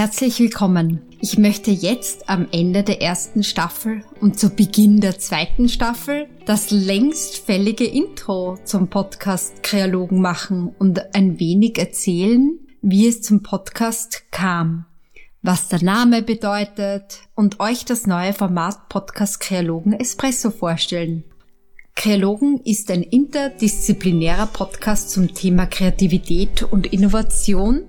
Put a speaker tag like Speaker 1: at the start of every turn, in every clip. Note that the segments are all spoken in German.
Speaker 1: Herzlich willkommen. Ich möchte jetzt am Ende der ersten Staffel und zu Beginn der zweiten Staffel das längst fällige Intro zum Podcast Kreologen machen und ein wenig erzählen, wie es zum Podcast kam, was der Name bedeutet und euch das neue Format Podcast Kreologen Espresso vorstellen. Kreologen ist ein interdisziplinärer Podcast zum Thema Kreativität und Innovation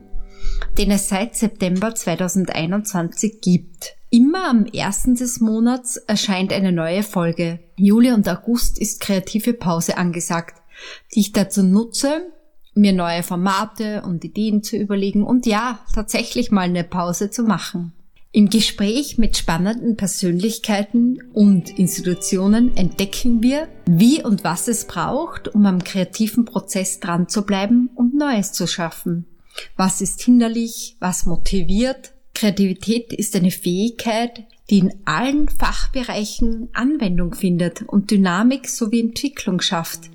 Speaker 1: den es seit September 2021 gibt. Immer am ersten des Monats erscheint eine neue Folge. Juli und August ist kreative Pause angesagt, die ich dazu nutze, mir neue Formate und Ideen zu überlegen und ja, tatsächlich mal eine Pause zu machen. Im Gespräch mit spannenden Persönlichkeiten und Institutionen entdecken wir, wie und was es braucht, um am kreativen Prozess dran zu bleiben und Neues zu schaffen. Was ist hinderlich? Was motiviert? Kreativität ist eine Fähigkeit, die in allen Fachbereichen Anwendung findet und Dynamik sowie Entwicklung schafft.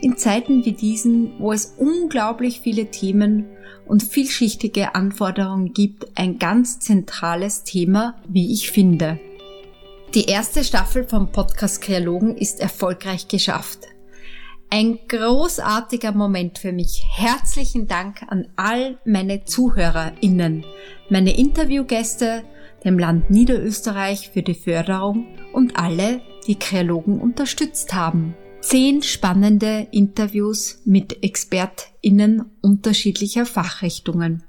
Speaker 1: In Zeiten wie diesen, wo es unglaublich viele Themen und vielschichtige Anforderungen gibt, ein ganz zentrales Thema, wie ich finde. Die erste Staffel vom Podcast Kreologen ist erfolgreich geschafft. Ein großartiger Moment für mich. Herzlichen Dank an all meine ZuhörerInnen, meine Interviewgäste, dem Land Niederösterreich für die Förderung und alle, die Kreologen unterstützt haben. Zehn spannende Interviews mit ExpertInnen unterschiedlicher Fachrichtungen.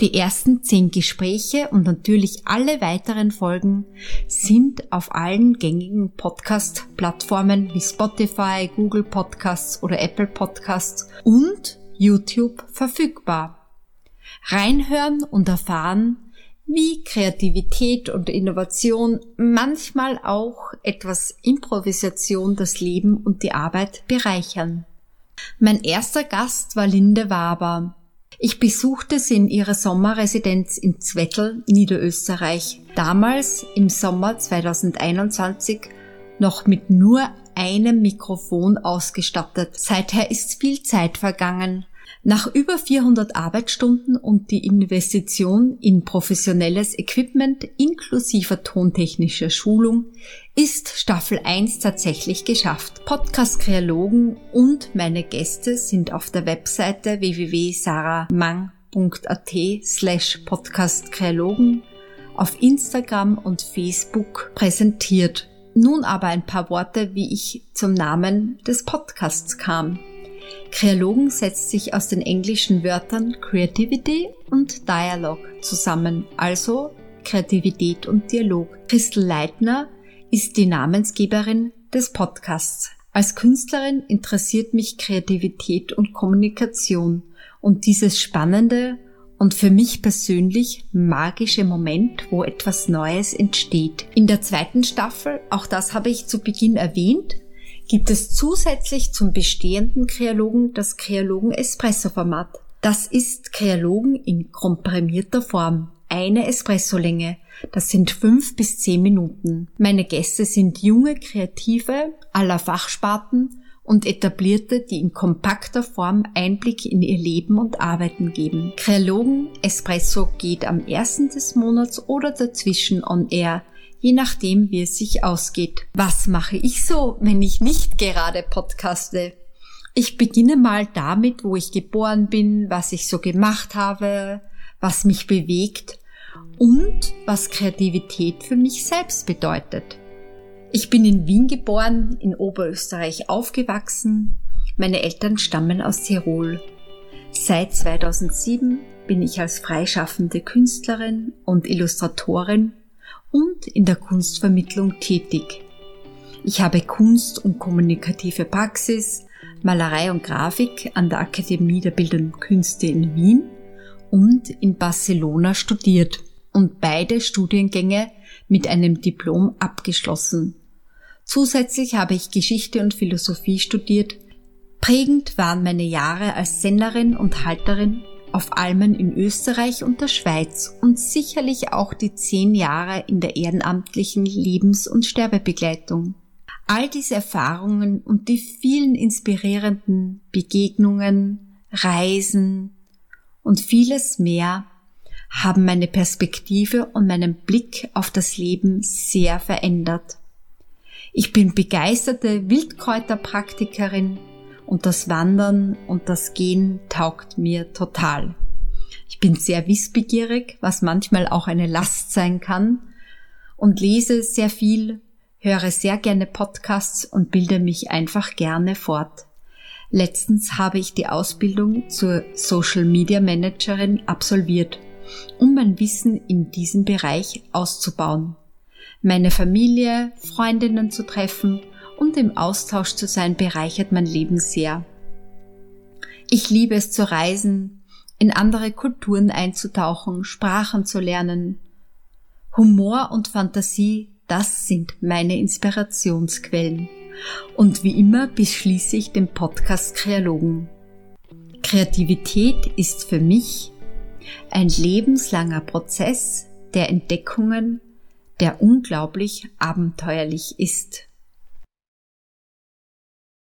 Speaker 1: Die ersten zehn Gespräche und natürlich alle weiteren Folgen sind auf allen gängigen Podcast-Plattformen wie Spotify, Google Podcasts oder Apple Podcasts und YouTube verfügbar. Reinhören und erfahren, wie Kreativität und Innovation manchmal auch etwas Improvisation das Leben und die Arbeit bereichern. Mein erster Gast war Linde Waber. Ich besuchte sie in ihrer Sommerresidenz in Zwettl, Niederösterreich. Damals im Sommer 2021 noch mit nur einem Mikrofon ausgestattet. Seither ist viel Zeit vergangen. Nach über 400 Arbeitsstunden und die Investition in professionelles Equipment inklusiver tontechnischer Schulung ist Staffel 1 tatsächlich geschafft. Podcast-Kreologen und meine Gäste sind auf der Webseite www.saramang.at slash podcastkreologen auf Instagram und Facebook präsentiert. Nun aber ein paar Worte, wie ich zum Namen des Podcasts kam. Kreologen setzt sich aus den englischen Wörtern Creativity und Dialogue zusammen, also Kreativität und Dialog. Christel Leitner ist die Namensgeberin des Podcasts. Als Künstlerin interessiert mich Kreativität und Kommunikation und dieses spannende und für mich persönlich magische Moment, wo etwas Neues entsteht. In der zweiten Staffel, auch das habe ich zu Beginn erwähnt, gibt es zusätzlich zum bestehenden Kreologen das Kreologen Espresso Format. Das ist Kreologen in komprimierter Form. Eine Espressolänge. Das sind fünf bis zehn Minuten. Meine Gäste sind junge Kreative aller Fachsparten und Etablierte, die in kompakter Form Einblick in ihr Leben und Arbeiten geben. Kreologen Espresso geht am ersten des Monats oder dazwischen on air je nachdem, wie es sich ausgeht. Was mache ich so, wenn ich nicht gerade podcaste? Ich beginne mal damit, wo ich geboren bin, was ich so gemacht habe, was mich bewegt und was Kreativität für mich selbst bedeutet. Ich bin in Wien geboren, in Oberösterreich aufgewachsen. Meine Eltern stammen aus Tirol. Seit 2007 bin ich als freischaffende Künstlerin und Illustratorin und in der Kunstvermittlung tätig. Ich habe Kunst und kommunikative Praxis, Malerei und Grafik an der Akademie der Bildenden Künste in Wien und in Barcelona studiert und beide Studiengänge mit einem Diplom abgeschlossen. Zusätzlich habe ich Geschichte und Philosophie studiert. Prägend waren meine Jahre als Sennerin und Halterin auf Almen in Österreich und der Schweiz und sicherlich auch die zehn Jahre in der ehrenamtlichen Lebens- und Sterbebegleitung. All diese Erfahrungen und die vielen inspirierenden Begegnungen, Reisen und vieles mehr haben meine Perspektive und meinen Blick auf das Leben sehr verändert. Ich bin begeisterte Wildkräuterpraktikerin und das Wandern und das Gehen taugt mir total. Ich bin sehr wissbegierig, was manchmal auch eine Last sein kann und lese sehr viel, höre sehr gerne Podcasts und bilde mich einfach gerne fort. Letztens habe ich die Ausbildung zur Social Media Managerin absolviert, um mein Wissen in diesem Bereich auszubauen, meine Familie, Freundinnen zu treffen und im Austausch zu sein bereichert mein Leben sehr. Ich liebe es zu reisen, in andere Kulturen einzutauchen, Sprachen zu lernen. Humor und Fantasie, das sind meine Inspirationsquellen. Und wie immer beschließe ich den Podcast Kreologen. Kreativität ist für mich ein lebenslanger Prozess der Entdeckungen, der unglaublich abenteuerlich ist.